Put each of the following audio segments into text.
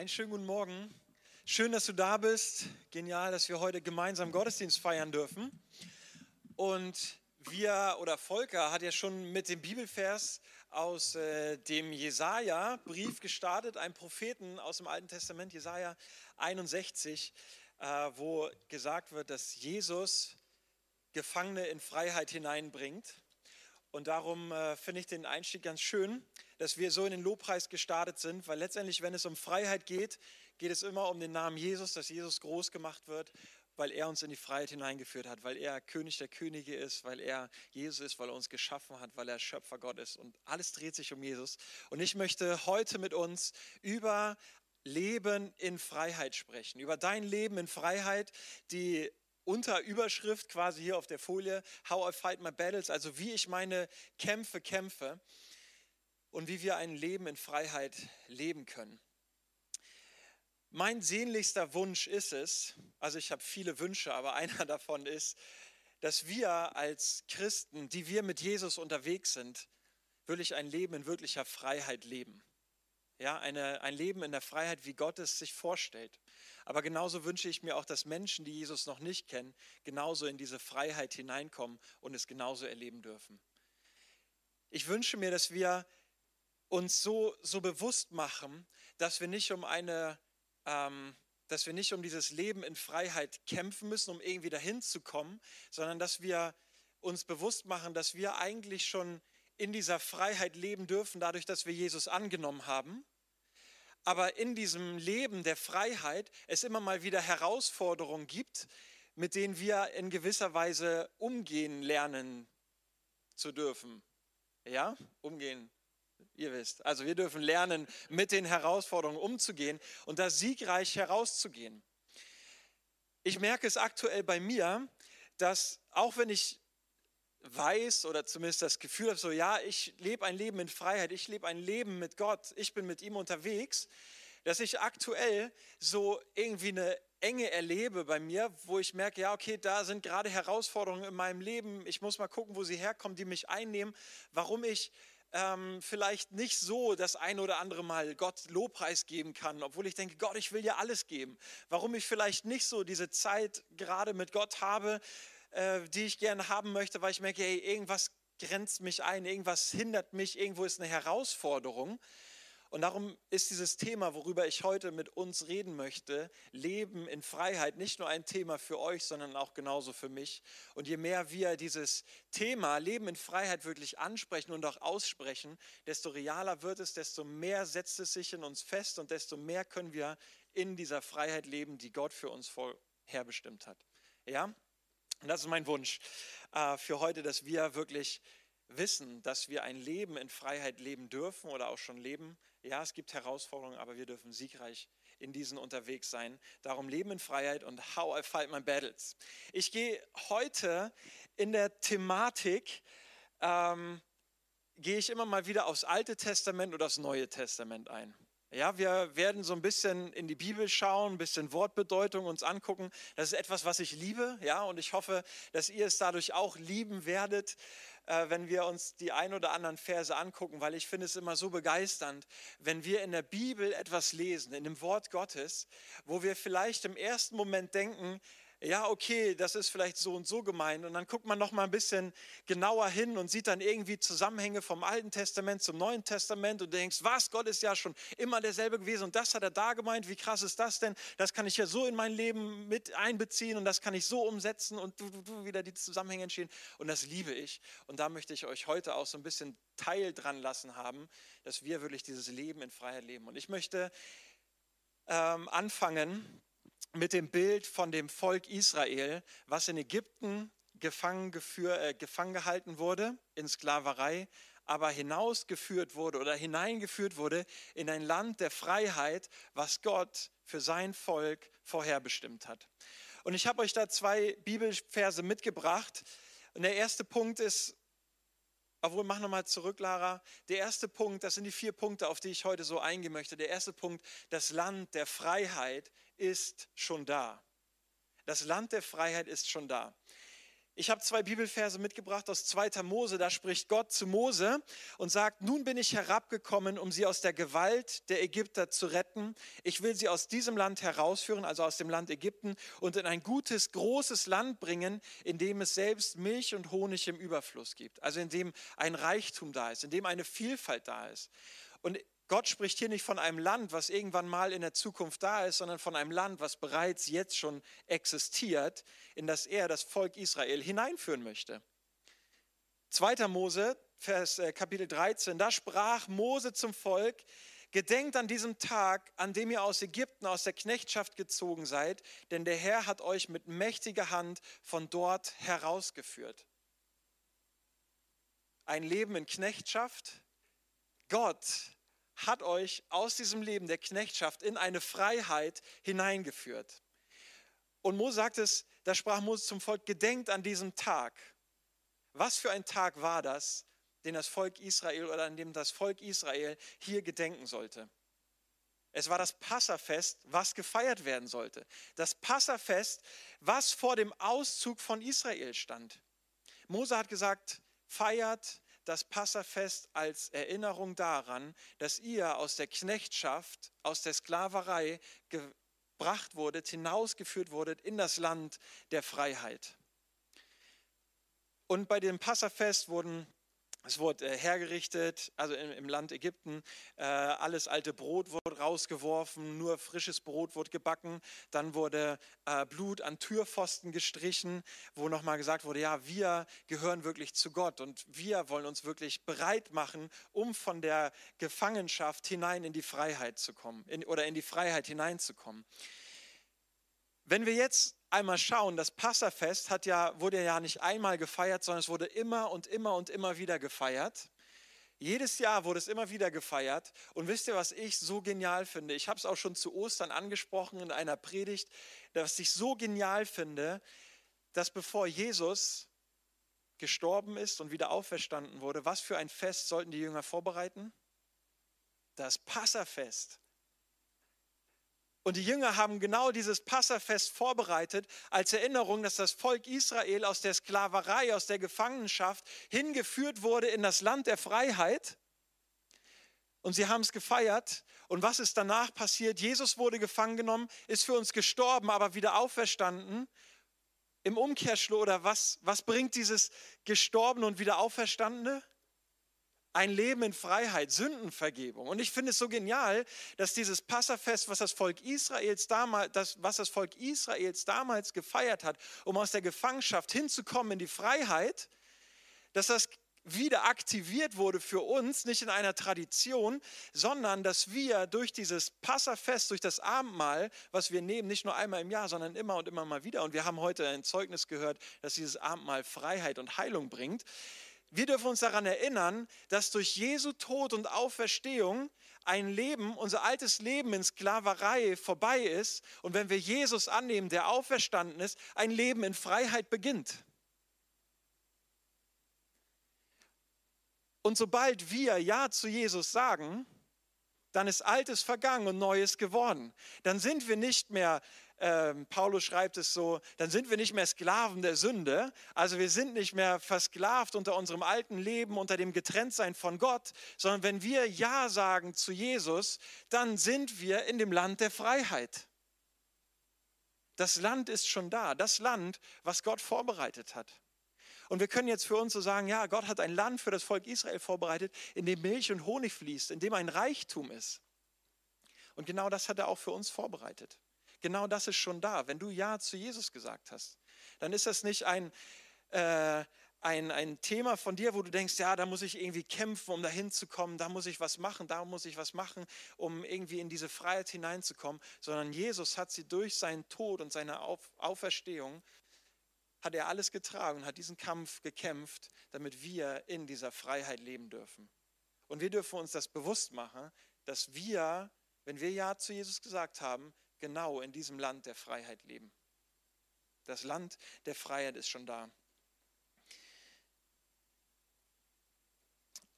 Einen schönen guten Morgen. Schön, dass du da bist. Genial, dass wir heute gemeinsam Gottesdienst feiern dürfen. Und wir oder Volker hat ja schon mit dem Bibelvers aus äh, dem Jesaja-Brief gestartet, einem Propheten aus dem Alten Testament, Jesaja 61, äh, wo gesagt wird, dass Jesus Gefangene in Freiheit hineinbringt. Und darum äh, finde ich den Einstieg ganz schön, dass wir so in den Lobpreis gestartet sind, weil letztendlich, wenn es um Freiheit geht, geht es immer um den Namen Jesus, dass Jesus groß gemacht wird, weil er uns in die Freiheit hineingeführt hat, weil er König der Könige ist, weil er Jesus ist, weil er uns geschaffen hat, weil er Schöpfer Gott ist. Und alles dreht sich um Jesus. Und ich möchte heute mit uns über Leben in Freiheit sprechen, über dein Leben in Freiheit, die Unterüberschrift quasi hier auf der Folie, How I Fight My Battles, also wie ich meine Kämpfe kämpfe und wie wir ein Leben in Freiheit leben können. Mein sehnlichster Wunsch ist es, also ich habe viele Wünsche, aber einer davon ist, dass wir als Christen, die wir mit Jesus unterwegs sind, wirklich ein Leben in wirklicher Freiheit leben. Ja, eine, ein Leben in der Freiheit, wie Gott es sich vorstellt. Aber genauso wünsche ich mir auch, dass Menschen, die Jesus noch nicht kennen, genauso in diese Freiheit hineinkommen und es genauso erleben dürfen. Ich wünsche mir, dass wir uns so, so bewusst machen, dass wir nicht um eine, ähm, dass wir nicht um dieses Leben in Freiheit kämpfen müssen, um irgendwie dahin zu kommen, sondern dass wir uns bewusst machen, dass wir eigentlich schon in dieser Freiheit leben dürfen, dadurch, dass wir Jesus angenommen haben aber in diesem Leben der Freiheit es immer mal wieder Herausforderungen gibt, mit denen wir in gewisser Weise umgehen lernen zu dürfen. Ja, umgehen. Ihr wisst, also wir dürfen lernen, mit den Herausforderungen umzugehen und da siegreich herauszugehen. Ich merke es aktuell bei mir, dass auch wenn ich weiß oder zumindest das Gefühl habe, so ja, ich lebe ein Leben in Freiheit, ich lebe ein Leben mit Gott, ich bin mit ihm unterwegs, dass ich aktuell so irgendwie eine Enge erlebe bei mir, wo ich merke, ja, okay, da sind gerade Herausforderungen in meinem Leben, ich muss mal gucken, wo sie herkommen, die mich einnehmen, warum ich ähm, vielleicht nicht so das eine oder andere Mal Gott Lobpreis geben kann, obwohl ich denke, Gott, ich will dir alles geben. Warum ich vielleicht nicht so diese Zeit gerade mit Gott habe, äh, die ich gerne haben möchte, weil ich merke, hey, irgendwas grenzt mich ein, irgendwas hindert mich, irgendwo ist eine Herausforderung. Und darum ist dieses Thema, worüber ich heute mit uns reden möchte, Leben in Freiheit, nicht nur ein Thema für euch, sondern auch genauso für mich. Und je mehr wir dieses Thema Leben in Freiheit wirklich ansprechen und auch aussprechen, desto realer wird es, desto mehr setzt es sich in uns fest und desto mehr können wir in dieser Freiheit leben, die Gott für uns vorherbestimmt hat. Ja? Und das ist mein Wunsch äh, für heute, dass wir wirklich wissen, dass wir ein Leben in Freiheit leben dürfen oder auch schon leben. Ja, es gibt Herausforderungen, aber wir dürfen siegreich in diesen unterwegs sein. Darum Leben in Freiheit und How I Fight My Battles. Ich gehe heute in der Thematik, ähm, gehe ich immer mal wieder aufs Alte Testament oder das Neue Testament ein. Ja, wir werden so ein bisschen in die Bibel schauen, ein bisschen Wortbedeutung uns angucken. Das ist etwas, was ich liebe, ja, und ich hoffe, dass ihr es dadurch auch lieben werdet, äh, wenn wir uns die ein oder anderen Verse angucken, weil ich finde es immer so begeisternd, wenn wir in der Bibel etwas lesen, in dem Wort Gottes, wo wir vielleicht im ersten Moment denken, ja, okay, das ist vielleicht so und so gemeint. Und dann guckt man noch mal ein bisschen genauer hin und sieht dann irgendwie Zusammenhänge vom Alten Testament zum Neuen Testament und denkst, was, Gott ist ja schon immer derselbe gewesen und das hat er da gemeint. Wie krass ist das denn? Das kann ich ja so in mein Leben mit einbeziehen und das kann ich so umsetzen und du, du, du, wieder die Zusammenhänge entstehen. Und das liebe ich. Und da möchte ich euch heute auch so ein bisschen Teil dran lassen haben, dass wir wirklich dieses Leben in Freiheit leben. Und ich möchte ähm, anfangen mit dem Bild von dem Volk Israel, was in Ägypten gefangen, äh, gefangen gehalten wurde, in Sklaverei, aber hinausgeführt wurde oder hineingeführt wurde in ein Land der Freiheit, was Gott für sein Volk vorherbestimmt hat. Und ich habe euch da zwei Bibelverse mitgebracht. Und der erste Punkt ist, obwohl, mach nochmal zurück, Lara. Der erste Punkt, das sind die vier Punkte, auf die ich heute so eingehen möchte. Der erste Punkt, das Land der Freiheit ist schon da. Das Land der Freiheit ist schon da. Ich habe zwei Bibelverse mitgebracht aus 2. Mose. Da spricht Gott zu Mose und sagt, nun bin ich herabgekommen, um sie aus der Gewalt der Ägypter zu retten. Ich will sie aus diesem Land herausführen, also aus dem Land Ägypten, und in ein gutes, großes Land bringen, in dem es selbst Milch und Honig im Überfluss gibt. Also in dem ein Reichtum da ist, in dem eine Vielfalt da ist. Und Gott spricht hier nicht von einem Land, was irgendwann mal in der Zukunft da ist, sondern von einem Land, was bereits jetzt schon existiert, in das er das Volk Israel hineinführen möchte. 2. Mose, Vers, äh, Kapitel 13, da sprach Mose zum Volk, Gedenkt an diesem Tag, an dem ihr aus Ägypten, aus der Knechtschaft gezogen seid, denn der Herr hat euch mit mächtiger Hand von dort herausgeführt. Ein Leben in Knechtschaft. Gott hat euch aus diesem Leben der Knechtschaft in eine Freiheit hineingeführt. Und Mose sagt es, da sprach Mose zum Volk, gedenkt an diesem Tag. Was für ein Tag war das, den das Volk Israel oder an dem das Volk Israel hier gedenken sollte? Es war das Passafest, was gefeiert werden sollte. Das Passafest, was vor dem Auszug von Israel stand. Mose hat gesagt, feiert das Passafest als Erinnerung daran, dass ihr aus der Knechtschaft, aus der Sklaverei gebracht wurdet, hinausgeführt wurdet in das Land der Freiheit. Und bei dem Passafest wurden es wurde äh, hergerichtet, also im, Land Ägypten. Äh, alles alte Brot wurde rausgeworfen, nur frisches Brot wurde gebacken. Dann wurde äh, Blut an Türpfosten gestrichen, wo nochmal gesagt wurde, ja, wir gehören wirklich zu Gott und wir wollen uns wirklich bereit machen, um von der Gefangenschaft hinein in die Freiheit zu kommen in, oder in die Freiheit hineinzukommen. Wenn wir jetzt einmal schauen, das Passafest hat ja, wurde ja nicht einmal gefeiert, sondern es wurde immer und immer und immer wieder gefeiert. Jedes Jahr wurde es immer wieder gefeiert. Und wisst ihr, was ich so genial finde? Ich habe es auch schon zu Ostern angesprochen in einer Predigt, dass ich so genial finde, dass bevor Jesus gestorben ist und wieder auferstanden wurde, was für ein Fest sollten die Jünger vorbereiten? Das Passafest. Und die Jünger haben genau dieses Passafest vorbereitet als Erinnerung, dass das Volk Israel aus der Sklaverei, aus der Gefangenschaft hingeführt wurde in das Land der Freiheit. Und sie haben es gefeiert. Und was ist danach passiert? Jesus wurde gefangen genommen, ist für uns gestorben, aber wieder auferstanden. Im Umkehrschluss, oder was, was bringt dieses Gestorbene und wieder Auferstandene? Ein Leben in Freiheit, Sündenvergebung. Und ich finde es so genial, dass dieses Passafest, was das Volk Israels damals, das, was das Volk Israels damals gefeiert hat, um aus der Gefangenschaft hinzukommen in die Freiheit, dass das wieder aktiviert wurde für uns, nicht in einer Tradition, sondern dass wir durch dieses Passafest, durch das Abendmahl, was wir nehmen, nicht nur einmal im Jahr, sondern immer und immer mal wieder, und wir haben heute ein Zeugnis gehört, dass dieses Abendmahl Freiheit und Heilung bringt, wir dürfen uns daran erinnern, dass durch Jesu Tod und Auferstehung ein Leben, unser altes Leben in Sklaverei vorbei ist und wenn wir Jesus annehmen, der auferstanden ist, ein Leben in Freiheit beginnt. Und sobald wir Ja zu Jesus sagen, dann ist Altes vergangen und Neues geworden. Dann sind wir nicht mehr ähm, Paulus schreibt es so, dann sind wir nicht mehr Sklaven der Sünde, also wir sind nicht mehr versklavt unter unserem alten Leben, unter dem Getrenntsein von Gott, sondern wenn wir Ja sagen zu Jesus, dann sind wir in dem Land der Freiheit. Das Land ist schon da, das Land, was Gott vorbereitet hat. Und wir können jetzt für uns so sagen, ja, Gott hat ein Land für das Volk Israel vorbereitet, in dem Milch und Honig fließt, in dem ein Reichtum ist. Und genau das hat er auch für uns vorbereitet. Genau das ist schon da. Wenn du Ja zu Jesus gesagt hast, dann ist das nicht ein, äh, ein, ein Thema von dir, wo du denkst, ja, da muss ich irgendwie kämpfen, um dahin zu kommen, da muss ich was machen, da muss ich was machen, um irgendwie in diese Freiheit hineinzukommen, sondern Jesus hat sie durch seinen Tod und seine Auf, Auferstehung, hat er alles getragen, hat diesen Kampf gekämpft, damit wir in dieser Freiheit leben dürfen. Und wir dürfen uns das bewusst machen, dass wir, wenn wir Ja zu Jesus gesagt haben, genau in diesem Land der Freiheit leben. Das Land der Freiheit ist schon da.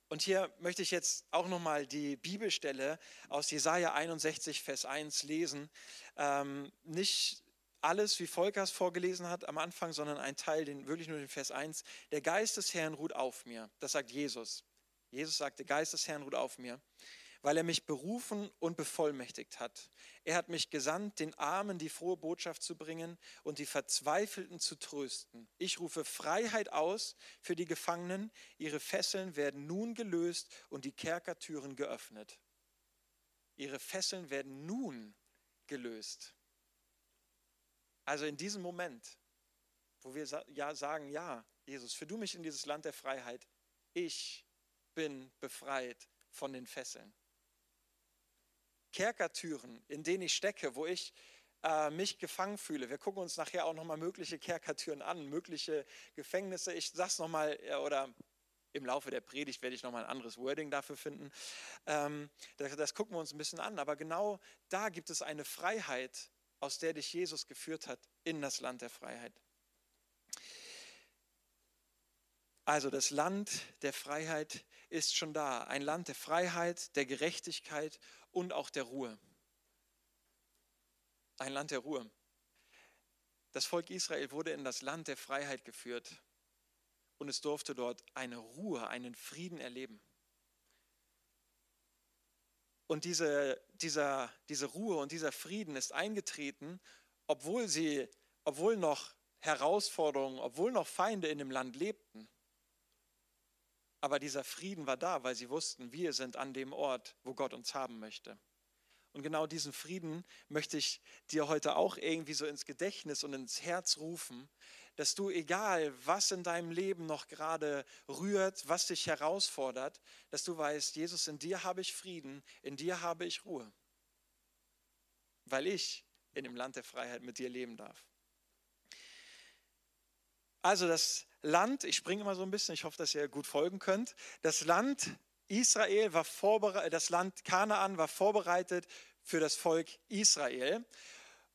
Und hier möchte ich jetzt auch nochmal die Bibelstelle aus Jesaja 61, Vers 1 lesen. Ähm, nicht alles, wie Volker es vorgelesen hat am Anfang, sondern ein Teil, den wirklich nur den Vers 1. Der Geist des Herrn ruht auf mir. Das sagt Jesus. Jesus sagt, der Geist des Herrn ruht auf mir, weil er mich berufen und bevollmächtigt hat. Er hat mich gesandt, den Armen die frohe Botschaft zu bringen und die Verzweifelten zu trösten. Ich rufe Freiheit aus für die Gefangenen. Ihre Fesseln werden nun gelöst und die Kerkertüren geöffnet. Ihre Fesseln werden nun gelöst. Also in diesem Moment, wo wir ja sagen, ja, Jesus, führ du mich in dieses Land der Freiheit. Ich bin befreit von den Fesseln. Kerkertüren, in denen ich stecke, wo ich äh, mich gefangen fühle. Wir gucken uns nachher auch nochmal mögliche Kerkertüren an, mögliche Gefängnisse. Ich sag's nochmal, äh, oder im Laufe der Predigt werde ich nochmal ein anderes Wording dafür finden. Ähm, das, das gucken wir uns ein bisschen an. Aber genau da gibt es eine Freiheit, aus der dich Jesus geführt hat in das Land der Freiheit. Also das Land der Freiheit ist schon da. Ein Land der Freiheit, der Gerechtigkeit und auch der Ruhe. Ein Land der Ruhe. Das Volk Israel wurde in das Land der Freiheit geführt und es durfte dort eine Ruhe, einen Frieden erleben. Und diese, dieser, diese Ruhe und dieser Frieden ist eingetreten, obwohl sie, obwohl noch Herausforderungen, obwohl noch Feinde in dem Land lebten. Aber dieser Frieden war da, weil sie wussten, wir sind an dem Ort, wo Gott uns haben möchte. Und genau diesen Frieden möchte ich dir heute auch irgendwie so ins Gedächtnis und ins Herz rufen, dass du, egal was in deinem Leben noch gerade rührt, was dich herausfordert, dass du weißt, Jesus, in dir habe ich Frieden, in dir habe ich Ruhe, weil ich in dem Land der Freiheit mit dir leben darf. Also das Land, ich springe immer so ein bisschen, ich hoffe, dass ihr gut folgen könnt. Das Land Israel war vorbereitet, das Land Kanaan war vorbereitet für das Volk Israel.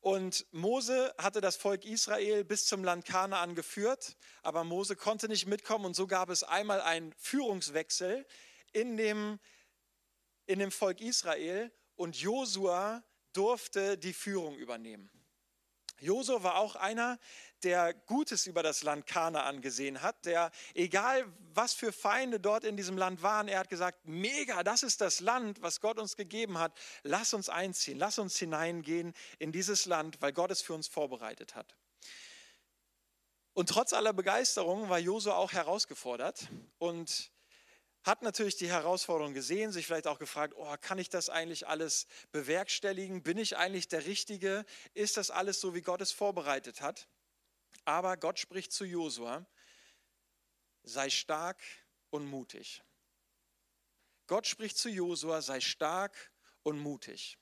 Und Mose hatte das Volk Israel bis zum Land Kanaan geführt, aber Mose konnte nicht mitkommen und so gab es einmal einen Führungswechsel in dem, in dem Volk Israel und Josua durfte die Führung übernehmen. Josua war auch einer, der Gutes über das Land Kanaan gesehen hat, der, egal was für Feinde dort in diesem Land waren, er hat gesagt, mega, das ist das Land, was Gott uns gegeben hat. Lass uns einziehen, lass uns hineingehen in dieses Land, weil Gott es für uns vorbereitet hat. Und trotz aller Begeisterung war Josua auch herausgefordert und hat natürlich die Herausforderung gesehen, sich vielleicht auch gefragt, oh, kann ich das eigentlich alles bewerkstelligen? Bin ich eigentlich der Richtige? Ist das alles so, wie Gott es vorbereitet hat? Aber Gott spricht zu Josua, sei stark und mutig. Gott spricht zu Josua, sei stark und mutig.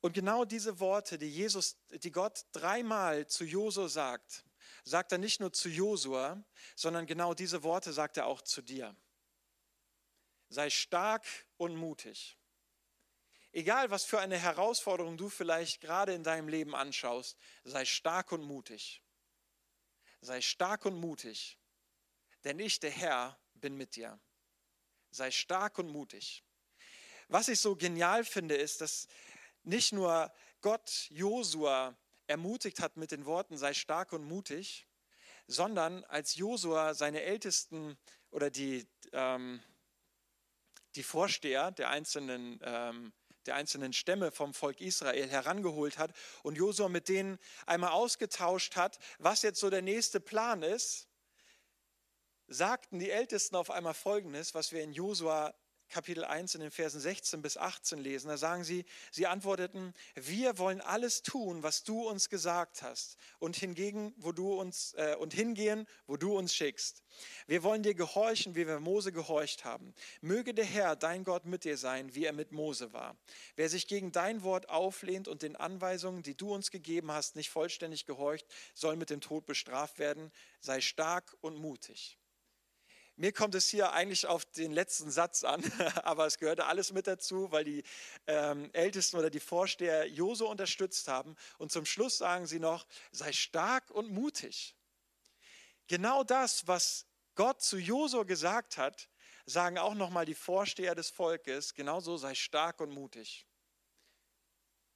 Und genau diese Worte, die Jesus, die Gott dreimal zu Josua sagt, sagt er nicht nur zu Josua, sondern genau diese Worte sagt er auch zu dir. Sei stark und mutig. Egal, was für eine Herausforderung du vielleicht gerade in deinem Leben anschaust, sei stark und mutig. Sei stark und mutig, denn ich, der Herr, bin mit dir. Sei stark und mutig. Was ich so genial finde, ist, dass nicht nur Gott Josua ermutigt hat mit den Worten, sei stark und mutig, sondern als Josua seine Ältesten oder die, ähm, die Vorsteher der einzelnen ähm, der einzelnen Stämme vom Volk Israel herangeholt hat und Josua mit denen einmal ausgetauscht hat, was jetzt so der nächste Plan ist, sagten die Ältesten auf einmal Folgendes, was wir in Josua Kapitel 1 in den Versen 16 bis 18 lesen. Da sagen sie, sie antworteten, wir wollen alles tun, was du uns gesagt hast und hingegen, wo du uns äh, und hingehen, wo du uns schickst. Wir wollen dir gehorchen, wie wir Mose gehorcht haben. Möge der Herr, dein Gott, mit dir sein, wie er mit Mose war. Wer sich gegen dein Wort auflehnt und den Anweisungen, die du uns gegeben hast, nicht vollständig gehorcht, soll mit dem Tod bestraft werden. Sei stark und mutig. Mir kommt es hier eigentlich auf den letzten Satz an, aber es gehörte alles mit dazu, weil die ähm, Ältesten oder die Vorsteher Jose unterstützt haben. Und zum Schluss sagen sie noch, sei stark und mutig. Genau das, was Gott zu Josua gesagt hat, sagen auch nochmal die Vorsteher des Volkes, genauso sei stark und mutig.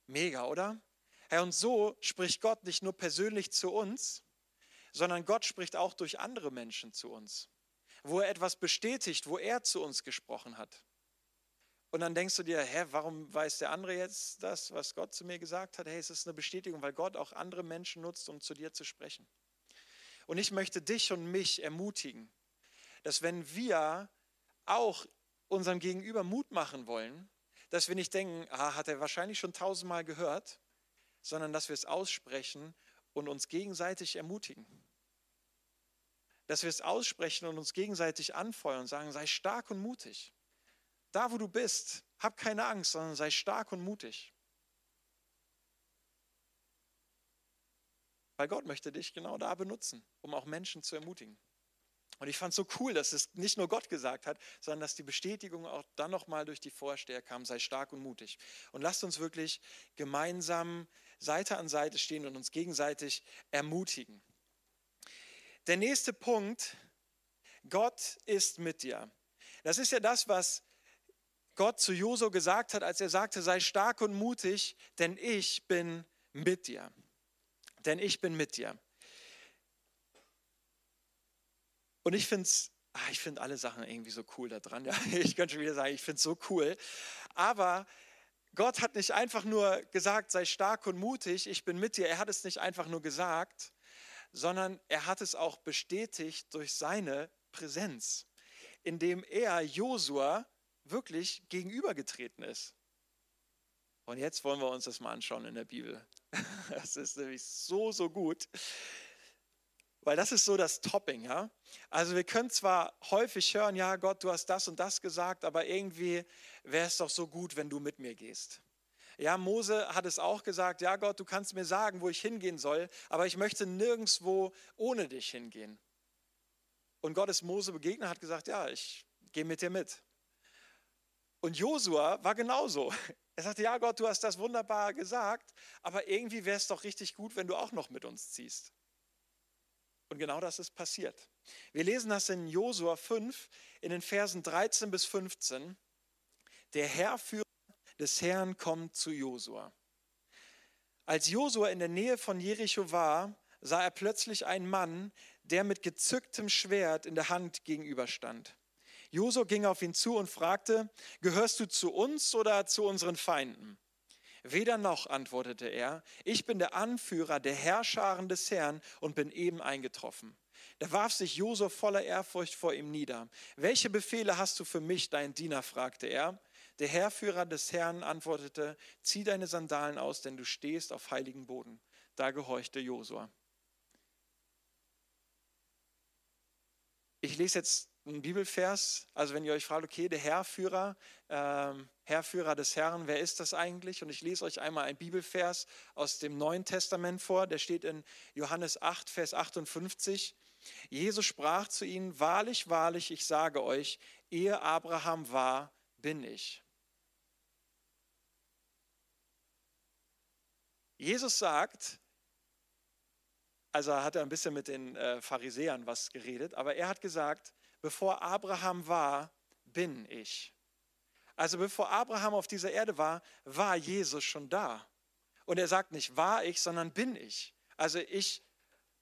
Mega, oder? Herr, und so spricht Gott nicht nur persönlich zu uns, sondern Gott spricht auch durch andere Menschen zu uns, wo er etwas bestätigt, wo er zu uns gesprochen hat. Und dann denkst du dir, hä, warum weiß der andere jetzt das, was Gott zu mir gesagt hat? Hey, es ist eine Bestätigung, weil Gott auch andere Menschen nutzt, um zu dir zu sprechen. Und ich möchte dich und mich ermutigen, dass wenn wir auch unserem Gegenüber Mut machen wollen, dass wir nicht denken, ah, hat er wahrscheinlich schon tausendmal gehört, sondern dass wir es aussprechen und uns gegenseitig ermutigen. Dass wir es aussprechen und uns gegenseitig anfeuern und sagen, sei stark und mutig. Da, wo du bist, hab keine Angst, sondern sei stark und mutig. Weil Gott möchte dich genau da benutzen, um auch Menschen zu ermutigen. Und ich fand es so cool, dass es nicht nur Gott gesagt hat, sondern dass die Bestätigung auch dann nochmal durch die Vorsteher kam, sei stark und mutig. Und lasst uns wirklich gemeinsam Seite an Seite stehen und uns gegenseitig ermutigen. Der nächste Punkt, Gott ist mit dir. Das ist ja das, was Gott zu Joso gesagt hat, als er sagte, sei stark und mutig, denn ich bin mit dir. Denn ich bin mit dir. Und ich finde ah, ich finde alle Sachen irgendwie so cool da dran. Ja, ich könnte schon wieder sagen, ich finde es so cool. Aber Gott hat nicht einfach nur gesagt, sei stark und mutig, ich bin mit dir. Er hat es nicht einfach nur gesagt, sondern er hat es auch bestätigt durch seine Präsenz, indem er Josua wirklich gegenübergetreten ist. Und jetzt wollen wir uns das mal anschauen in der Bibel. Das ist nämlich so, so gut. Weil das ist so das Topping, ja. Also wir können zwar häufig hören, ja Gott, du hast das und das gesagt, aber irgendwie wäre es doch so gut, wenn du mit mir gehst. Ja, Mose hat es auch gesagt, ja Gott, du kannst mir sagen, wo ich hingehen soll, aber ich möchte nirgendwo ohne dich hingehen. Und Gott ist Mose begegnet, hat gesagt, ja, ich gehe mit dir mit. Und Josua war genauso. Er sagte, ja Gott, du hast das wunderbar gesagt, aber irgendwie wäre es doch richtig gut, wenn du auch noch mit uns ziehst. Und genau das ist passiert. Wir lesen das in Josua 5 in den Versen 13 bis 15. Der Herrführer des Herrn kommt zu Josua. Als Josua in der Nähe von Jericho war, sah er plötzlich einen Mann, der mit gezücktem Schwert in der Hand gegenüberstand. Josua ging auf ihn zu und fragte, gehörst du zu uns oder zu unseren Feinden? Weder noch, antwortete er, ich bin der Anführer der Herrscharen des Herrn und bin eben eingetroffen. Da warf sich Josef voller Ehrfurcht vor ihm nieder. Welche Befehle hast du für mich, dein Diener? fragte er. Der Herrführer des Herrn antwortete, zieh deine Sandalen aus, denn du stehst auf heiligen Boden. Da gehorchte Josua. Ich lese jetzt einen Bibelvers. Also wenn ihr euch fragt, okay, der Herrführer, ähm, Herrführer des Herrn, wer ist das eigentlich? Und ich lese euch einmal einen Bibelvers aus dem Neuen Testament vor. Der steht in Johannes 8, Vers 58. Jesus sprach zu ihnen, wahrlich, wahrlich, ich sage euch, ehe Abraham war, bin ich. Jesus sagt, also hat er ein bisschen mit den äh, Pharisäern was geredet, aber er hat gesagt, bevor Abraham war, bin ich. Also bevor Abraham auf dieser Erde war, war Jesus schon da. Und er sagt nicht war ich, sondern bin ich. Also ich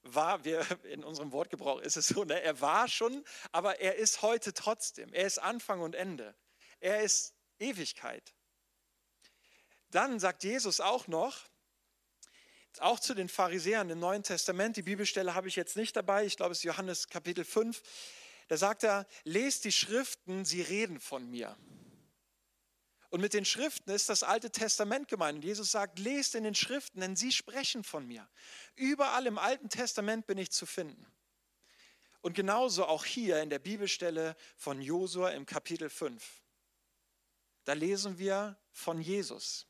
war, wir, in unserem Wortgebrauch ist es so, ne? er war schon, aber er ist heute trotzdem. Er ist Anfang und Ende. Er ist Ewigkeit. Dann sagt Jesus auch noch, auch zu den Pharisäern im Neuen Testament, die Bibelstelle habe ich jetzt nicht dabei, ich glaube es ist Johannes Kapitel 5, da sagt er, lest die Schriften, sie reden von mir. Und mit den Schriften ist das Alte Testament gemeint. Jesus sagt, lest in den Schriften, denn sie sprechen von mir. Überall im Alten Testament bin ich zu finden. Und genauso auch hier in der Bibelstelle von Josua im Kapitel 5. Da lesen wir von Jesus.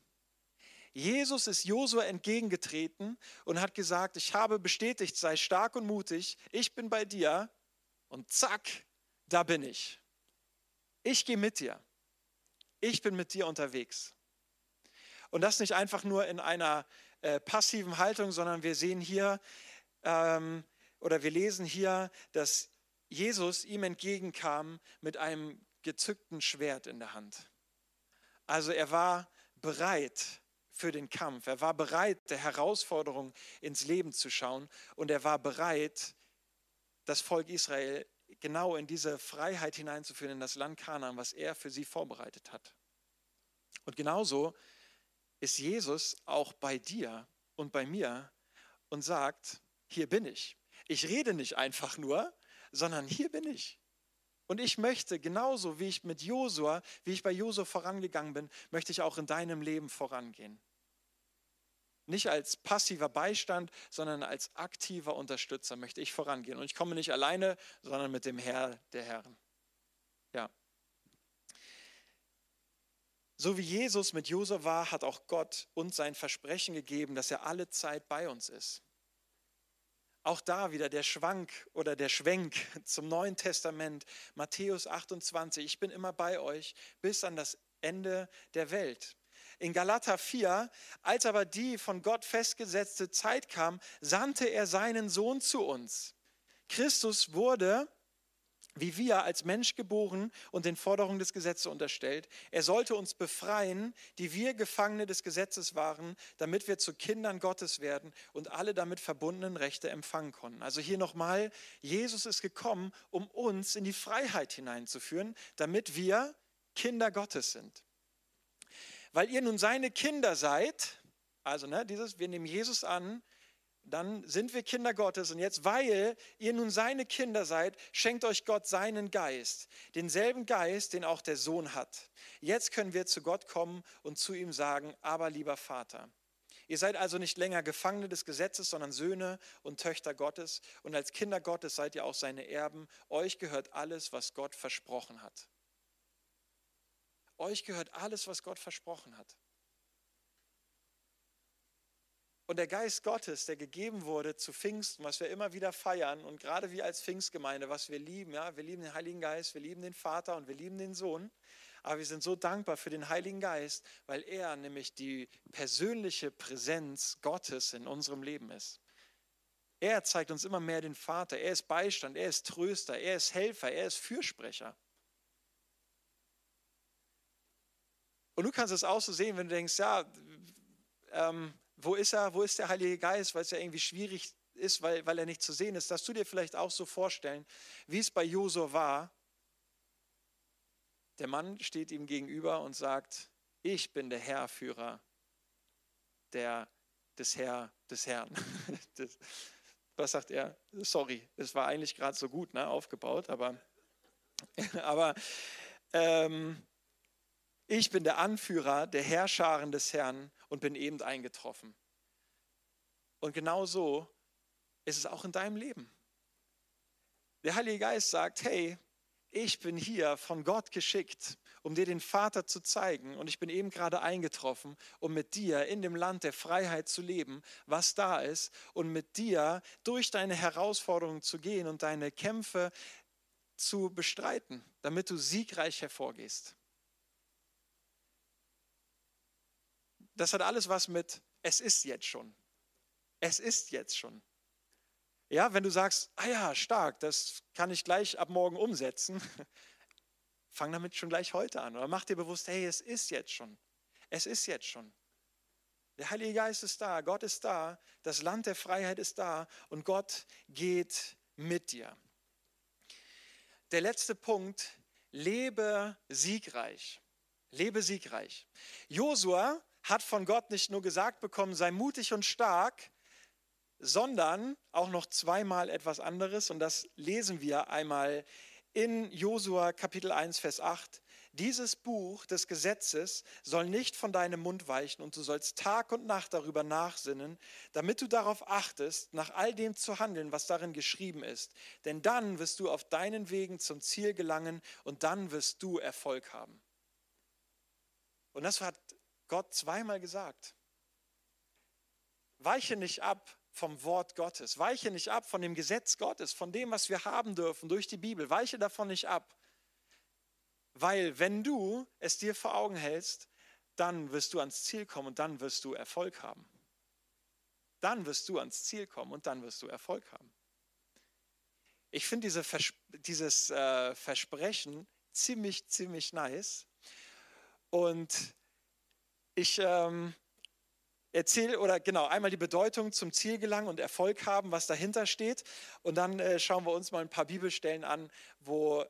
Jesus ist Josua entgegengetreten und hat gesagt, ich habe bestätigt, sei stark und mutig, ich bin bei dir und zack, da bin ich. Ich gehe mit dir. Ich bin mit dir unterwegs. Und das nicht einfach nur in einer äh, passiven Haltung, sondern wir sehen hier ähm, oder wir lesen hier, dass Jesus ihm entgegenkam mit einem gezückten Schwert in der Hand. Also er war bereit für den Kampf. Er war bereit, der Herausforderung ins Leben zu schauen und er war bereit, das Volk Israel genau in diese Freiheit hineinzuführen, in das Land Kanaan, was er für sie vorbereitet hat. Und genauso ist Jesus auch bei dir und bei mir und sagt, hier bin ich. Ich rede nicht einfach nur, sondern hier bin ich. Und ich möchte, genauso wie ich mit Josua, wie ich bei Josua vorangegangen bin, möchte ich auch in deinem Leben vorangehen. Nicht als passiver Beistand, sondern als aktiver Unterstützer möchte ich vorangehen. Und ich komme nicht alleine, sondern mit dem Herr der Herren. Ja. So wie Jesus mit Josua war, hat auch Gott uns sein Versprechen gegeben, dass er alle Zeit bei uns ist. Auch da wieder der Schwank oder der Schwenk zum Neuen Testament, Matthäus 28, ich bin immer bei euch bis an das Ende der Welt. In Galater 4, als aber die von Gott festgesetzte Zeit kam, sandte er seinen Sohn zu uns. Christus wurde wie wir als Mensch geboren und den Forderungen des Gesetzes unterstellt. Er sollte uns befreien, die wir Gefangene des Gesetzes waren, damit wir zu Kindern Gottes werden und alle damit verbundenen Rechte empfangen konnten. Also hier nochmal, Jesus ist gekommen, um uns in die Freiheit hineinzuführen, damit wir Kinder Gottes sind. Weil ihr nun seine Kinder seid, also ne, dieses, wir nehmen Jesus an, dann sind wir Kinder Gottes. Und jetzt, weil ihr nun seine Kinder seid, schenkt euch Gott seinen Geist, denselben Geist, den auch der Sohn hat. Jetzt können wir zu Gott kommen und zu ihm sagen, aber lieber Vater. Ihr seid also nicht länger Gefangene des Gesetzes, sondern Söhne und Töchter Gottes. Und als Kinder Gottes seid ihr auch seine Erben. Euch gehört alles, was Gott versprochen hat. Euch gehört alles, was Gott versprochen hat. Und der Geist Gottes, der gegeben wurde zu Pfingsten, was wir immer wieder feiern und gerade wir als Pfingstgemeinde, was wir lieben, ja, wir lieben den Heiligen Geist, wir lieben den Vater und wir lieben den Sohn. Aber wir sind so dankbar für den Heiligen Geist, weil er nämlich die persönliche Präsenz Gottes in unserem Leben ist. Er zeigt uns immer mehr den Vater. Er ist Beistand, er ist Tröster, er ist Helfer, er ist Fürsprecher. Und du kannst es auch so sehen, wenn du denkst, ja, ähm, wo ist er? Wo ist der Heilige Geist? Weil es ja irgendwie schwierig ist, weil, weil er nicht zu sehen ist. Dass du dir vielleicht auch so vorstellen, wie es bei Josua war. Der Mann steht ihm gegenüber und sagt, ich bin der Herrführer der, des, Herr, des Herrn. das, was sagt er? Sorry, es war eigentlich gerade so gut ne, aufgebaut, aber, aber ähm, ich bin der Anführer der Herrscharen des Herrn und bin eben eingetroffen. Und genau so ist es auch in deinem Leben. Der Heilige Geist sagt, hey, ich bin hier von Gott geschickt, um dir den Vater zu zeigen. Und ich bin eben gerade eingetroffen, um mit dir in dem Land der Freiheit zu leben, was da ist, und mit dir durch deine Herausforderungen zu gehen und deine Kämpfe zu bestreiten, damit du siegreich hervorgehst. Das hat alles was mit, es ist jetzt schon. Es ist jetzt schon. Ja, wenn du sagst, ah ja, stark, das kann ich gleich ab morgen umsetzen, fang damit schon gleich heute an. Oder mach dir bewusst, hey, es ist jetzt schon. Es ist jetzt schon. Der Heilige Geist ist da, Gott ist da, das Land der Freiheit ist da und Gott geht mit dir. Der letzte Punkt, lebe siegreich. Lebe siegreich. Josua hat von Gott nicht nur gesagt bekommen, sei mutig und stark, sondern auch noch zweimal etwas anderes. Und das lesen wir einmal in Josua Kapitel 1, Vers 8. Dieses Buch des Gesetzes soll nicht von deinem Mund weichen und du sollst Tag und Nacht darüber nachsinnen, damit du darauf achtest, nach all dem zu handeln, was darin geschrieben ist. Denn dann wirst du auf deinen Wegen zum Ziel gelangen und dann wirst du Erfolg haben. Und das hat Gott zweimal gesagt. Weiche nicht ab vom Wort Gottes, weiche nicht ab von dem Gesetz Gottes, von dem, was wir haben dürfen durch die Bibel, weiche davon nicht ab. Weil wenn du es dir vor Augen hältst, dann wirst du ans Ziel kommen und dann wirst du Erfolg haben. Dann wirst du ans Ziel kommen und dann wirst du Erfolg haben. Ich finde diese Vers dieses äh, Versprechen ziemlich, ziemlich nice. Und ich, ähm, erzähl oder genau einmal die Bedeutung zum Ziel gelangen und Erfolg haben, was dahinter steht. Und dann äh, schauen wir uns mal ein paar Bibelstellen an, wo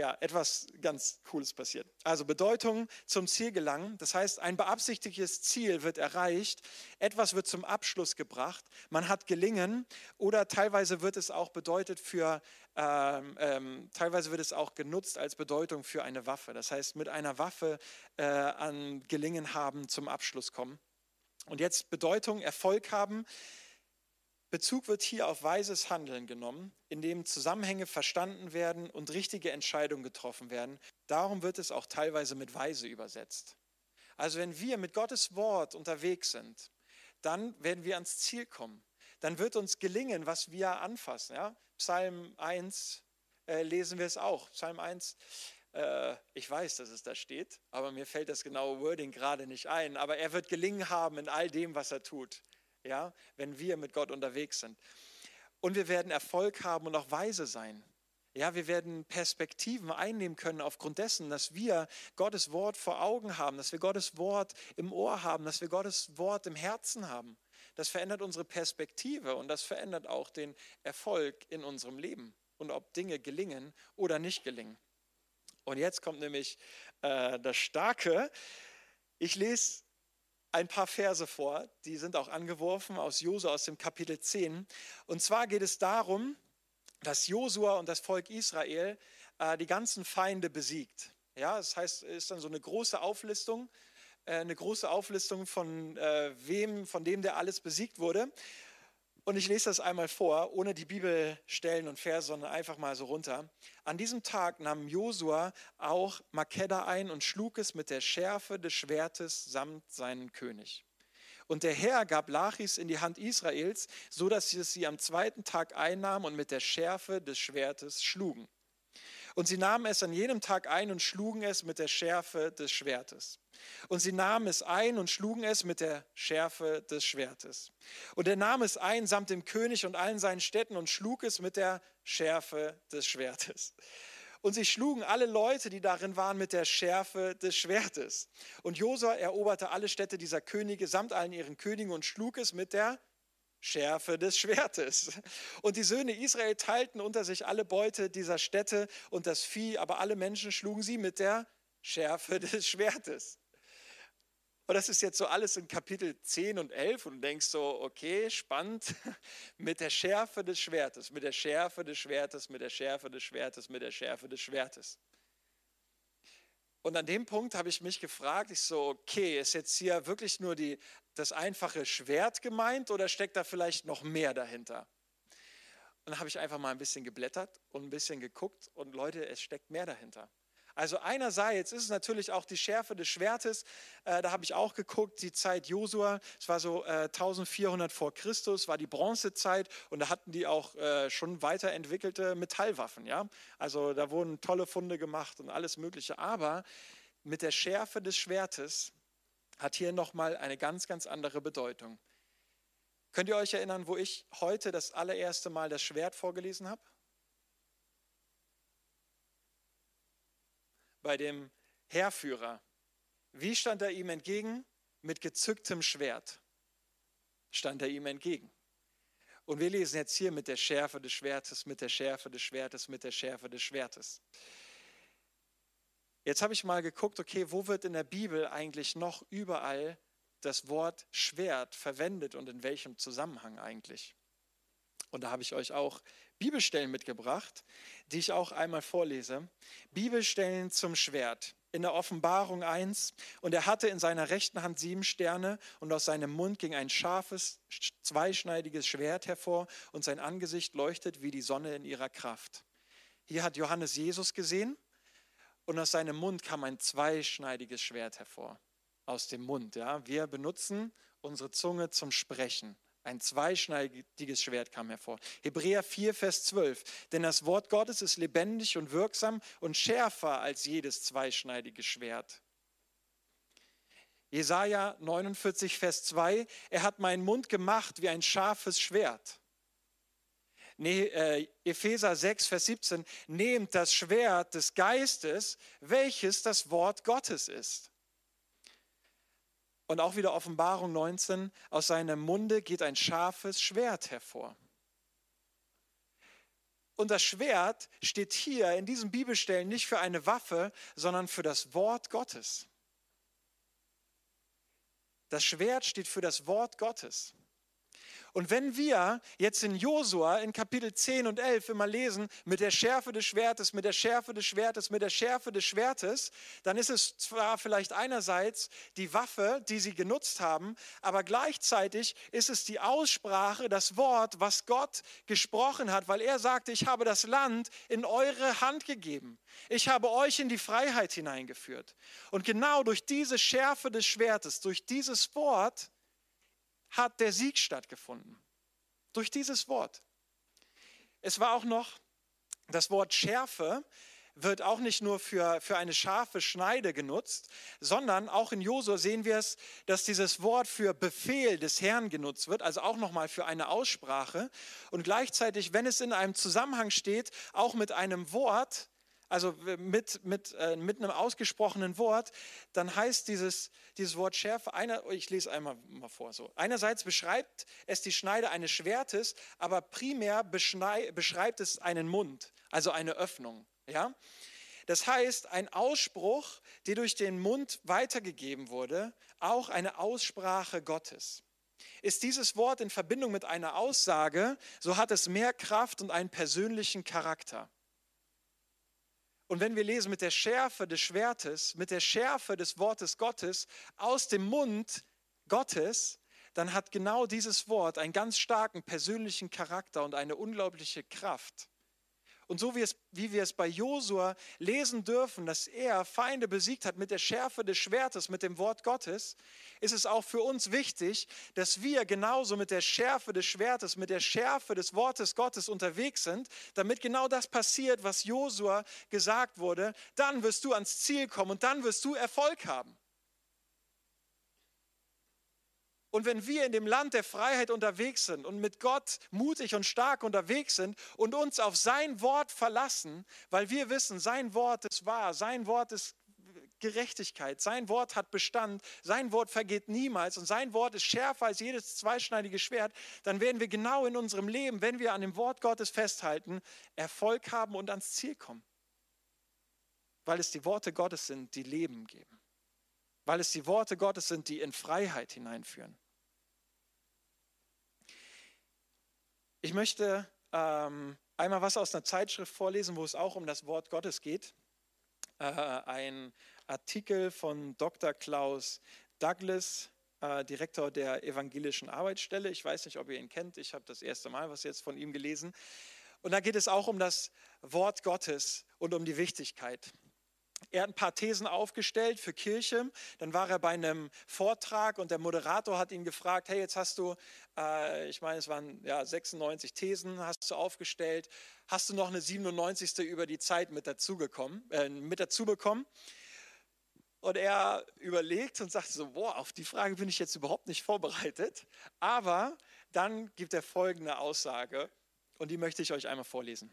ja, etwas ganz Cooles passiert. Also Bedeutung zum Ziel gelangen. Das heißt, ein beabsichtigtes Ziel wird erreicht, etwas wird zum Abschluss gebracht, man hat gelingen oder teilweise wird es auch bedeutet für, ähm, ähm, teilweise wird es auch genutzt als Bedeutung für eine Waffe. Das heißt, mit einer Waffe äh, an Gelingen haben, zum Abschluss kommen. Und jetzt Bedeutung, Erfolg haben. Bezug wird hier auf weises Handeln genommen, in dem Zusammenhänge verstanden werden und richtige Entscheidungen getroffen werden. Darum wird es auch teilweise mit weise übersetzt. Also wenn wir mit Gottes Wort unterwegs sind, dann werden wir ans Ziel kommen. Dann wird uns gelingen, was wir anfassen. Ja? Psalm 1 äh, lesen wir es auch. Psalm 1, äh, ich weiß, dass es da steht, aber mir fällt das genaue Wording gerade nicht ein. Aber er wird gelingen haben in all dem, was er tut ja, wenn wir mit Gott unterwegs sind. Und wir werden Erfolg haben und auch weise sein. Ja, wir werden Perspektiven einnehmen können aufgrund dessen, dass wir Gottes Wort vor Augen haben, dass wir Gottes Wort im Ohr haben, dass wir Gottes Wort im Herzen haben. Das verändert unsere Perspektive und das verändert auch den Erfolg in unserem Leben und ob Dinge gelingen oder nicht gelingen. Und jetzt kommt nämlich äh, das Starke. Ich lese ein paar Verse vor, die sind auch angeworfen aus Josua aus dem Kapitel 10. Und zwar geht es darum, dass Josua und das Volk Israel äh, die ganzen Feinde besiegt. Ja, das heißt, es ist dann so eine große Auflistung, äh, eine große Auflistung von äh, wem, von dem der alles besiegt wurde. Und ich lese das einmal vor, ohne die Bibelstellen und Verse, sondern einfach mal so runter. An diesem Tag nahm Josua auch Makeda ein und schlug es mit der Schärfe des Schwertes samt seinen König. Und der Herr gab Lachis in die Hand Israels, so dass sie es sie am zweiten Tag einnahmen und mit der Schärfe des Schwertes schlugen. Und sie nahmen es an jenem Tag ein und schlugen es mit der Schärfe des Schwertes. Und sie nahmen es ein und schlugen es mit der Schärfe des Schwertes. Und er nahm es ein samt dem König und allen seinen Städten und schlug es mit der Schärfe des Schwertes. Und sie schlugen alle Leute, die darin waren, mit der Schärfe des Schwertes. Und Josua eroberte alle Städte dieser Könige samt allen ihren Königen und schlug es mit der Schärfe des Schwertes. Und die Söhne Israel teilten unter sich alle Beute dieser Städte und das Vieh, aber alle Menschen schlugen sie mit der Schärfe des Schwertes. Und das ist jetzt so alles in Kapitel 10 und 11 und du denkst so, okay, spannend, mit der Schärfe des Schwertes, mit der Schärfe des Schwertes, mit der Schärfe des Schwertes, mit der Schärfe des Schwertes. Und an dem Punkt habe ich mich gefragt, ich so, okay, ist jetzt hier wirklich nur die, das einfache Schwert gemeint oder steckt da vielleicht noch mehr dahinter? Und dann habe ich einfach mal ein bisschen geblättert und ein bisschen geguckt und Leute, es steckt mehr dahinter. Also einerseits ist es natürlich auch die Schärfe des Schwertes. Äh, da habe ich auch geguckt, die Zeit Josua, es war so äh, 1400 vor Christus, war die Bronzezeit und da hatten die auch äh, schon weiterentwickelte Metallwaffen. Ja? Also da wurden tolle Funde gemacht und alles Mögliche. Aber mit der Schärfe des Schwertes hat hier nochmal eine ganz, ganz andere Bedeutung. Könnt ihr euch erinnern, wo ich heute das allererste Mal das Schwert vorgelesen habe? bei dem Heerführer. Wie stand er ihm entgegen? Mit gezücktem Schwert stand er ihm entgegen. Und wir lesen jetzt hier mit der Schärfe des Schwertes, mit der Schärfe des Schwertes, mit der Schärfe des Schwertes. Jetzt habe ich mal geguckt, okay, wo wird in der Bibel eigentlich noch überall das Wort Schwert verwendet und in welchem Zusammenhang eigentlich? Und da habe ich euch auch Bibelstellen mitgebracht, die ich auch einmal vorlese. Bibelstellen zum Schwert. In der Offenbarung 1. Und er hatte in seiner rechten Hand sieben Sterne und aus seinem Mund ging ein scharfes, zweischneidiges Schwert hervor und sein Angesicht leuchtet wie die Sonne in ihrer Kraft. Hier hat Johannes Jesus gesehen und aus seinem Mund kam ein zweischneidiges Schwert hervor. Aus dem Mund. Ja. Wir benutzen unsere Zunge zum Sprechen. Ein zweischneidiges Schwert kam hervor. Hebräer 4, Vers 12. Denn das Wort Gottes ist lebendig und wirksam und schärfer als jedes zweischneidige Schwert. Jesaja 49, Vers 2. Er hat meinen Mund gemacht wie ein scharfes Schwert. Äh, Epheser 6, Vers 17. Nehmt das Schwert des Geistes, welches das Wort Gottes ist. Und auch wieder Offenbarung 19, aus seinem Munde geht ein scharfes Schwert hervor. Und das Schwert steht hier in diesen Bibelstellen nicht für eine Waffe, sondern für das Wort Gottes. Das Schwert steht für das Wort Gottes. Und wenn wir jetzt in Josua in Kapitel 10 und 11 immer lesen, mit der Schärfe des Schwertes, mit der Schärfe des Schwertes, mit der Schärfe des Schwertes, dann ist es zwar vielleicht einerseits die Waffe, die sie genutzt haben, aber gleichzeitig ist es die Aussprache, das Wort, was Gott gesprochen hat, weil er sagte, ich habe das Land in eure Hand gegeben. Ich habe euch in die Freiheit hineingeführt. Und genau durch diese Schärfe des Schwertes, durch dieses Wort, hat der Sieg stattgefunden. Durch dieses Wort. Es war auch noch das Wort Schärfe, wird auch nicht nur für, für eine scharfe Schneide genutzt, sondern auch in Josua sehen wir es, dass dieses Wort für Befehl des Herrn genutzt wird, also auch nochmal für eine Aussprache. Und gleichzeitig, wenn es in einem Zusammenhang steht, auch mit einem Wort, also mit, mit, äh, mit einem ausgesprochenen Wort, dann heißt dieses, dieses Wort Schärfe, einer, ich lese einmal mal vor, so. einerseits beschreibt es die Schneide eines Schwertes, aber primär beschreibt es einen Mund, also eine Öffnung. Ja? Das heißt, ein Ausspruch, der durch den Mund weitergegeben wurde, auch eine Aussprache Gottes. Ist dieses Wort in Verbindung mit einer Aussage, so hat es mehr Kraft und einen persönlichen Charakter. Und wenn wir lesen mit der Schärfe des Schwertes, mit der Schärfe des Wortes Gottes aus dem Mund Gottes, dann hat genau dieses Wort einen ganz starken persönlichen Charakter und eine unglaubliche Kraft. Und so wie, es, wie wir es bei Josua lesen dürfen, dass er Feinde besiegt hat mit der Schärfe des Schwertes, mit dem Wort Gottes, ist es auch für uns wichtig, dass wir genauso mit der Schärfe des Schwertes, mit der Schärfe des Wortes Gottes unterwegs sind, damit genau das passiert, was Josua gesagt wurde. Dann wirst du ans Ziel kommen und dann wirst du Erfolg haben. Und wenn wir in dem Land der Freiheit unterwegs sind und mit Gott mutig und stark unterwegs sind und uns auf sein Wort verlassen, weil wir wissen, sein Wort ist wahr, sein Wort ist Gerechtigkeit, sein Wort hat Bestand, sein Wort vergeht niemals und sein Wort ist schärfer als jedes zweischneidige Schwert, dann werden wir genau in unserem Leben, wenn wir an dem Wort Gottes festhalten, Erfolg haben und ans Ziel kommen. Weil es die Worte Gottes sind, die Leben geben weil es die Worte Gottes sind, die in Freiheit hineinführen. Ich möchte ähm, einmal was aus einer Zeitschrift vorlesen, wo es auch um das Wort Gottes geht. Äh, ein Artikel von Dr. Klaus Douglas, äh, Direktor der Evangelischen Arbeitsstelle. Ich weiß nicht, ob ihr ihn kennt. Ich habe das erste Mal was jetzt von ihm gelesen. Und da geht es auch um das Wort Gottes und um die Wichtigkeit. Er hat ein paar Thesen aufgestellt für Kirche. Dann war er bei einem Vortrag und der Moderator hat ihn gefragt, hey, jetzt hast du, äh, ich meine, es waren ja 96 Thesen, hast du aufgestellt. Hast du noch eine 97. über die Zeit mit dazu, gekommen, äh, mit dazu bekommen? Und er überlegt und sagt so, boah, auf die Frage bin ich jetzt überhaupt nicht vorbereitet. Aber dann gibt er folgende Aussage und die möchte ich euch einmal vorlesen.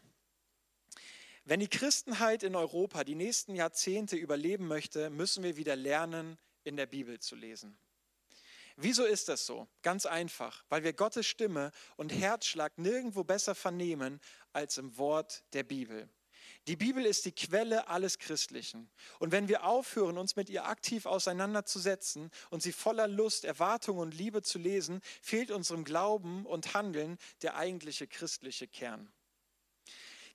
Wenn die Christenheit in Europa die nächsten Jahrzehnte überleben möchte, müssen wir wieder lernen, in der Bibel zu lesen. Wieso ist das so? Ganz einfach, weil wir Gottes Stimme und Herzschlag nirgendwo besser vernehmen als im Wort der Bibel. Die Bibel ist die Quelle alles Christlichen. Und wenn wir aufhören, uns mit ihr aktiv auseinanderzusetzen und sie voller Lust, Erwartung und Liebe zu lesen, fehlt unserem Glauben und Handeln der eigentliche christliche Kern.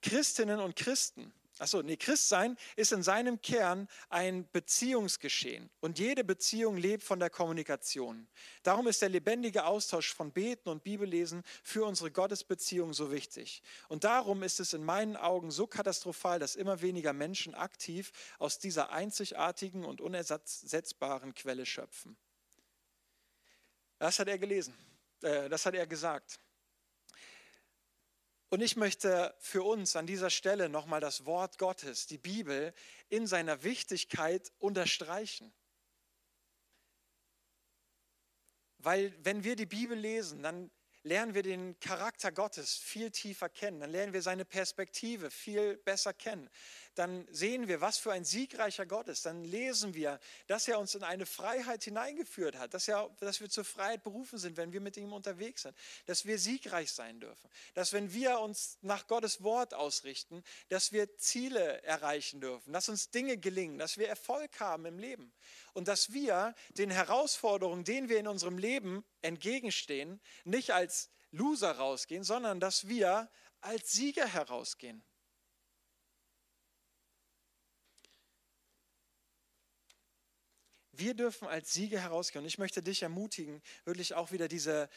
Christinnen und Christen, achso, nee, Christsein ist in seinem Kern ein Beziehungsgeschehen und jede Beziehung lebt von der Kommunikation. Darum ist der lebendige Austausch von Beten und Bibellesen für unsere Gottesbeziehung so wichtig. Und darum ist es in meinen Augen so katastrophal, dass immer weniger Menschen aktiv aus dieser einzigartigen und unersetzbaren Quelle schöpfen. Das hat er gelesen, äh, das hat er gesagt. Und ich möchte für uns an dieser Stelle nochmal das Wort Gottes, die Bibel, in seiner Wichtigkeit unterstreichen. Weil wenn wir die Bibel lesen, dann lernen wir den Charakter Gottes viel tiefer kennen, dann lernen wir seine Perspektive viel besser kennen. Dann sehen wir, was für ein siegreicher Gott ist. Dann lesen wir, dass er uns in eine Freiheit hineingeführt hat, dass, er, dass wir zur Freiheit berufen sind, wenn wir mit ihm unterwegs sind, dass wir siegreich sein dürfen, dass wenn wir uns nach Gottes Wort ausrichten, dass wir Ziele erreichen dürfen, dass uns Dinge gelingen, dass wir Erfolg haben im Leben und dass wir den Herausforderungen, denen wir in unserem Leben entgegenstehen, nicht als Loser rausgehen, sondern dass wir als Sieger herausgehen. Wir dürfen als Sieger herausgehen. Und ich möchte dich ermutigen, wirklich auch wieder diese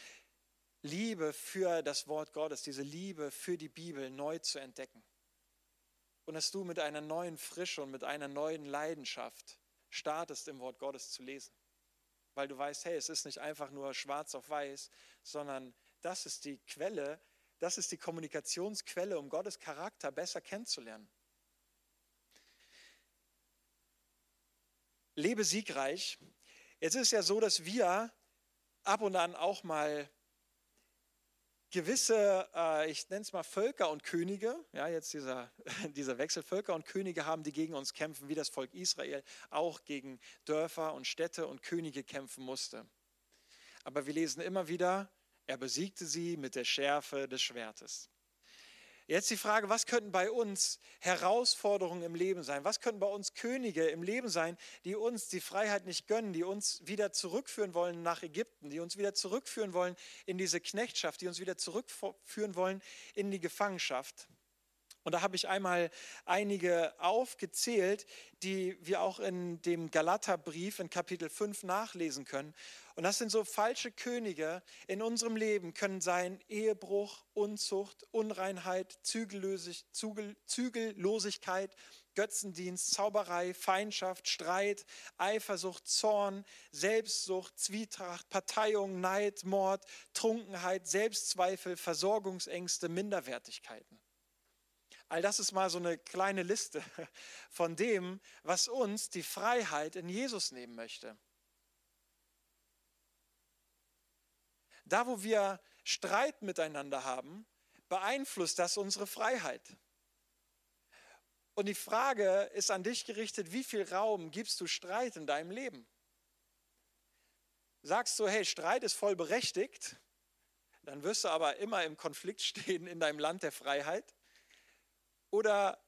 Liebe für das Wort Gottes, diese Liebe für die Bibel neu zu entdecken. Und dass du mit einer neuen Frische und mit einer neuen Leidenschaft startest, im Wort Gottes zu lesen. Weil du weißt, hey, es ist nicht einfach nur schwarz auf weiß, sondern das ist die Quelle, das ist die Kommunikationsquelle, um Gottes Charakter besser kennenzulernen. Lebe siegreich. Jetzt ist es ja so, dass wir ab und an auch mal gewisse, äh, ich nenne es mal Völker und Könige, ja, jetzt dieser, dieser Wechsel, Völker und Könige haben, die gegen uns kämpfen, wie das Volk Israel auch gegen Dörfer und Städte und Könige kämpfen musste. Aber wir lesen immer wieder, er besiegte sie mit der Schärfe des Schwertes. Jetzt die Frage, was könnten bei uns Herausforderungen im Leben sein? Was könnten bei uns Könige im Leben sein, die uns die Freiheit nicht gönnen, die uns wieder zurückführen wollen nach Ägypten, die uns wieder zurückführen wollen in diese Knechtschaft, die uns wieder zurückführen wollen in die Gefangenschaft? Und da habe ich einmal einige aufgezählt, die wir auch in dem Galaterbrief in Kapitel 5 nachlesen können. Und das sind so falsche Könige in unserem Leben, können sein Ehebruch, Unzucht, Unreinheit, Zügellosigkeit, Götzendienst, Zauberei, Feindschaft, Streit, Eifersucht, Zorn, Selbstsucht, Zwietracht, Parteiung, Neid, Mord, Trunkenheit, Selbstzweifel, Versorgungsängste, Minderwertigkeiten. All das ist mal so eine kleine Liste von dem, was uns die Freiheit in Jesus nehmen möchte. Da, wo wir Streit miteinander haben, beeinflusst das unsere Freiheit. Und die Frage ist an dich gerichtet, wie viel Raum gibst du Streit in deinem Leben? Sagst du, hey, Streit ist voll berechtigt, dann wirst du aber immer im Konflikt stehen in deinem Land der Freiheit. Oder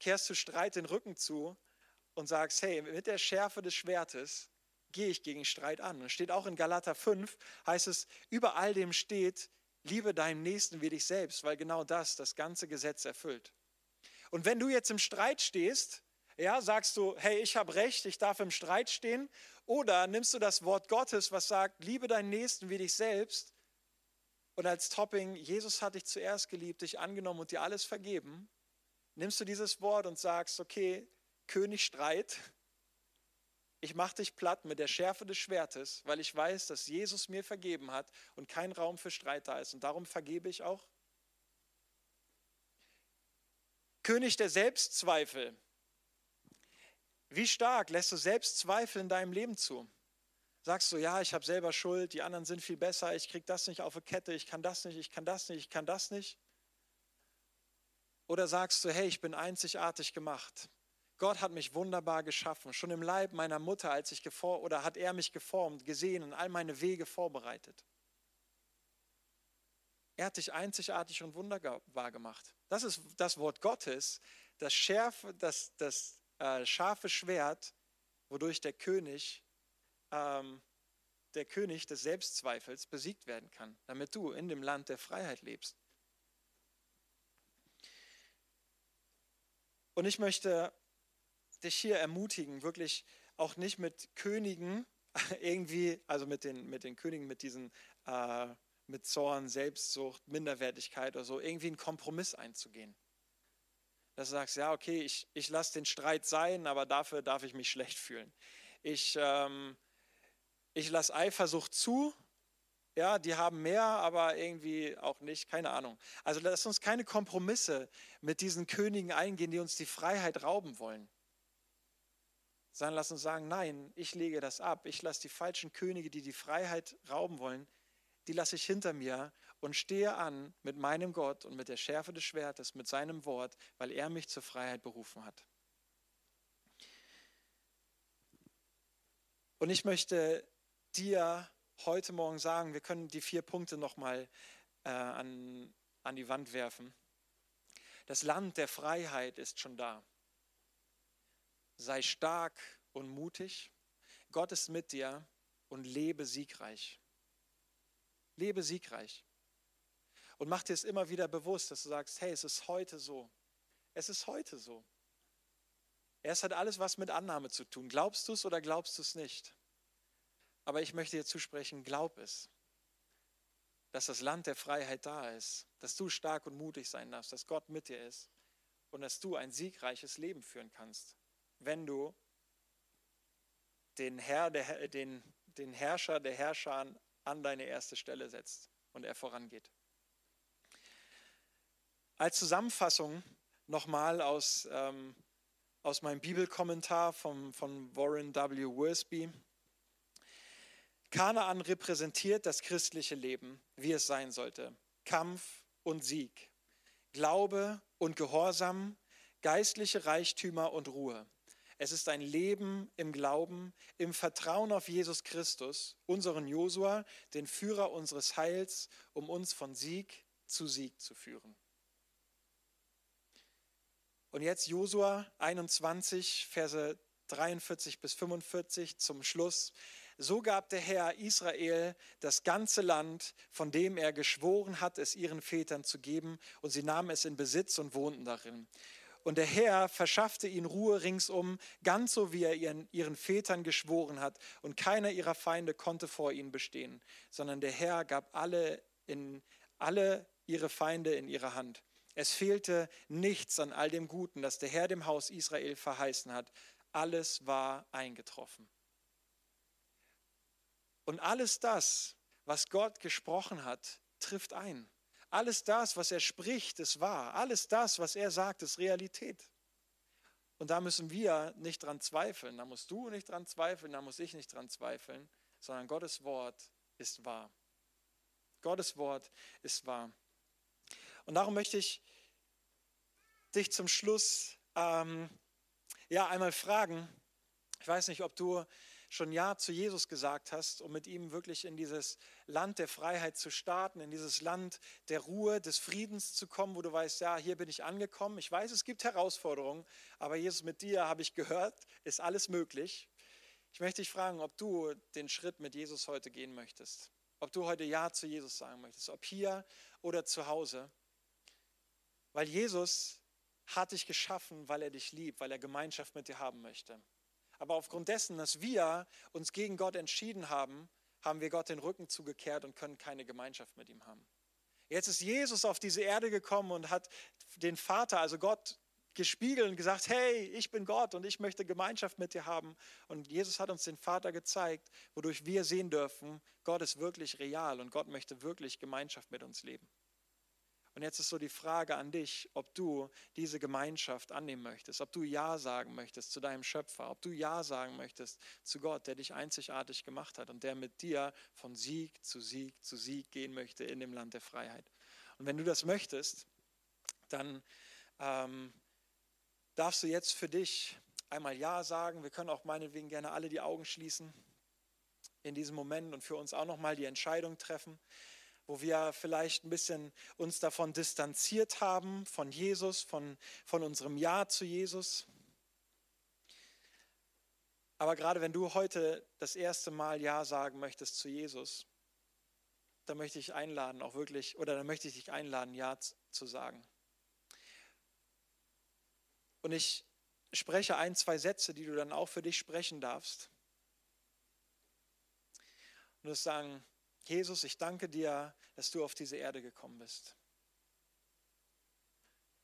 kehrst du Streit den Rücken zu und sagst, hey, mit der Schärfe des Schwertes gehe ich gegen Streit an. Und steht auch in Galater 5, heißt es, über all dem steht, liebe deinen Nächsten wie dich selbst, weil genau das das ganze Gesetz erfüllt. Und wenn du jetzt im Streit stehst, ja, sagst du, hey, ich habe recht, ich darf im Streit stehen, oder nimmst du das Wort Gottes, was sagt, liebe deinen Nächsten wie dich selbst, und als Topping, Jesus hat dich zuerst geliebt, dich angenommen und dir alles vergeben, nimmst du dieses Wort und sagst, okay, König Streit, ich mache dich platt mit der Schärfe des Schwertes, weil ich weiß, dass Jesus mir vergeben hat und kein Raum für Streit da ist. Und darum vergebe ich auch. König der Selbstzweifel. Wie stark lässt du Selbstzweifel in deinem Leben zu? Sagst du, ja, ich habe selber Schuld, die anderen sind viel besser, ich kriege das nicht auf eine Kette, ich kann das nicht, ich kann das nicht, ich kann das nicht? Oder sagst du, hey, ich bin einzigartig gemacht. Gott hat mich wunderbar geschaffen, schon im Leib meiner Mutter, als ich geformt, oder hat er mich geformt, gesehen und all meine Wege vorbereitet. Er hat dich einzigartig und wunderbar gemacht. Das ist das Wort Gottes, das, schärfe, das, das äh, scharfe Schwert, wodurch der König ähm, der König des Selbstzweifels besiegt werden kann, damit du in dem Land der Freiheit lebst. Und ich möchte dich hier ermutigen, wirklich auch nicht mit Königen irgendwie, also mit den, mit den Königen, mit diesen, äh, mit Zorn, Selbstsucht, Minderwertigkeit oder so, irgendwie einen Kompromiss einzugehen. Dass du sagst, ja, okay, ich, ich lasse den Streit sein, aber dafür darf ich mich schlecht fühlen. Ich, ähm, ich lasse Eifersucht zu. Ja, die haben mehr, aber irgendwie auch nicht, keine Ahnung. Also lass uns keine Kompromisse mit diesen Königen eingehen, die uns die Freiheit rauben wollen. Sondern lass uns sagen, nein, ich lege das ab. Ich lasse die falschen Könige, die die Freiheit rauben wollen, die lasse ich hinter mir und stehe an mit meinem Gott und mit der Schärfe des Schwertes, mit seinem Wort, weil er mich zur Freiheit berufen hat. Und ich möchte dir heute Morgen sagen, wir können die vier Punkte nochmal äh, an, an die Wand werfen. Das Land der Freiheit ist schon da. Sei stark und mutig. Gott ist mit dir und lebe siegreich. Lebe siegreich. Und mach dir es immer wieder bewusst, dass du sagst, hey, es ist heute so. Es ist heute so. Es hat alles was mit Annahme zu tun. Glaubst du es oder glaubst du es nicht? Aber ich möchte dir zusprechen, glaub es. Dass das Land der Freiheit da ist, dass du stark und mutig sein darfst, dass Gott mit dir ist und dass du ein siegreiches Leben führen kannst, wenn du den, Herr, der, den, den Herrscher der Herrscher an deine erste Stelle setzt und er vorangeht. Als Zusammenfassung nochmal aus, ähm, aus meinem Bibelkommentar vom, von Warren W. Worsby. Kanaan repräsentiert das christliche Leben, wie es sein sollte. Kampf und Sieg, Glaube und Gehorsam, geistliche Reichtümer und Ruhe. Es ist ein Leben im Glauben, im Vertrauen auf Jesus Christus, unseren Josua, den Führer unseres Heils, um uns von Sieg zu Sieg zu führen. Und jetzt Josua 21, Verse 43 bis 45 zum Schluss. So gab der Herr Israel das ganze Land, von dem er geschworen hat, es ihren Vätern zu geben, und sie nahmen es in Besitz und wohnten darin. Und der Herr verschaffte ihnen Ruhe ringsum, ganz so wie er ihren, ihren Vätern geschworen hat. Und keiner ihrer Feinde konnte vor ihnen bestehen, sondern der Herr gab alle, in, alle ihre Feinde in ihre Hand. Es fehlte nichts an all dem Guten, das der Herr dem Haus Israel verheißen hat. Alles war eingetroffen. Und alles das, was Gott gesprochen hat, trifft ein. Alles das, was er spricht, ist wahr. Alles das, was er sagt, ist Realität. Und da müssen wir nicht dran zweifeln. Da musst du nicht dran zweifeln, da muss ich nicht dran zweifeln, sondern Gottes Wort ist wahr. Gottes Wort ist wahr. Und darum möchte ich dich zum Schluss ähm, ja einmal fragen. Ich weiß nicht, ob du schon Ja zu Jesus gesagt hast, um mit ihm wirklich in dieses Land der Freiheit zu starten, in dieses Land der Ruhe, des Friedens zu kommen, wo du weißt, ja, hier bin ich angekommen. Ich weiß, es gibt Herausforderungen, aber Jesus, mit dir habe ich gehört, ist alles möglich. Ich möchte dich fragen, ob du den Schritt mit Jesus heute gehen möchtest. Ob du heute Ja zu Jesus sagen möchtest, ob hier oder zu Hause. Weil Jesus hat dich geschaffen, weil er dich liebt, weil er Gemeinschaft mit dir haben möchte. Aber aufgrund dessen, dass wir uns gegen Gott entschieden haben, haben wir Gott den Rücken zugekehrt und können keine Gemeinschaft mit ihm haben. Jetzt ist Jesus auf diese Erde gekommen und hat den Vater, also Gott, gespiegelt und gesagt, hey, ich bin Gott und ich möchte Gemeinschaft mit dir haben. Und Jesus hat uns den Vater gezeigt, wodurch wir sehen dürfen, Gott ist wirklich real und Gott möchte wirklich Gemeinschaft mit uns leben. Und jetzt ist so die Frage an dich, ob du diese Gemeinschaft annehmen möchtest, ob du Ja sagen möchtest zu deinem Schöpfer, ob du Ja sagen möchtest zu Gott, der dich einzigartig gemacht hat und der mit dir von Sieg zu Sieg zu Sieg gehen möchte in dem Land der Freiheit. Und wenn du das möchtest, dann ähm, darfst du jetzt für dich einmal Ja sagen. Wir können auch meinetwegen gerne alle die Augen schließen in diesem Moment und für uns auch nochmal die Entscheidung treffen wo wir vielleicht ein bisschen uns davon distanziert haben, von Jesus, von, von unserem Ja zu Jesus. Aber gerade wenn du heute das erste Mal Ja sagen möchtest zu Jesus, dann möchte ich einladen, auch wirklich, oder dann möchte ich dich einladen, Ja zu sagen. Und ich spreche ein, zwei Sätze, die du dann auch für dich sprechen darfst. Und das sagen, Jesus, ich danke dir, dass du auf diese Erde gekommen bist.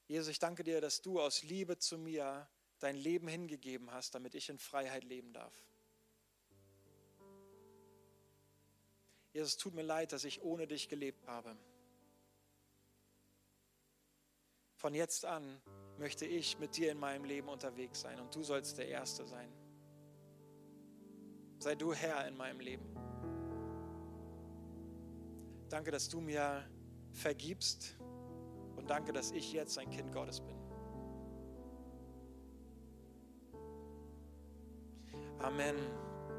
Jesus, ich danke dir, dass du aus Liebe zu mir dein Leben hingegeben hast, damit ich in Freiheit leben darf. Jesus, tut mir leid, dass ich ohne dich gelebt habe. Von jetzt an möchte ich mit dir in meinem Leben unterwegs sein und du sollst der Erste sein. Sei du Herr in meinem Leben. Danke, dass du mir vergibst und danke, dass ich jetzt ein Kind Gottes bin. Amen.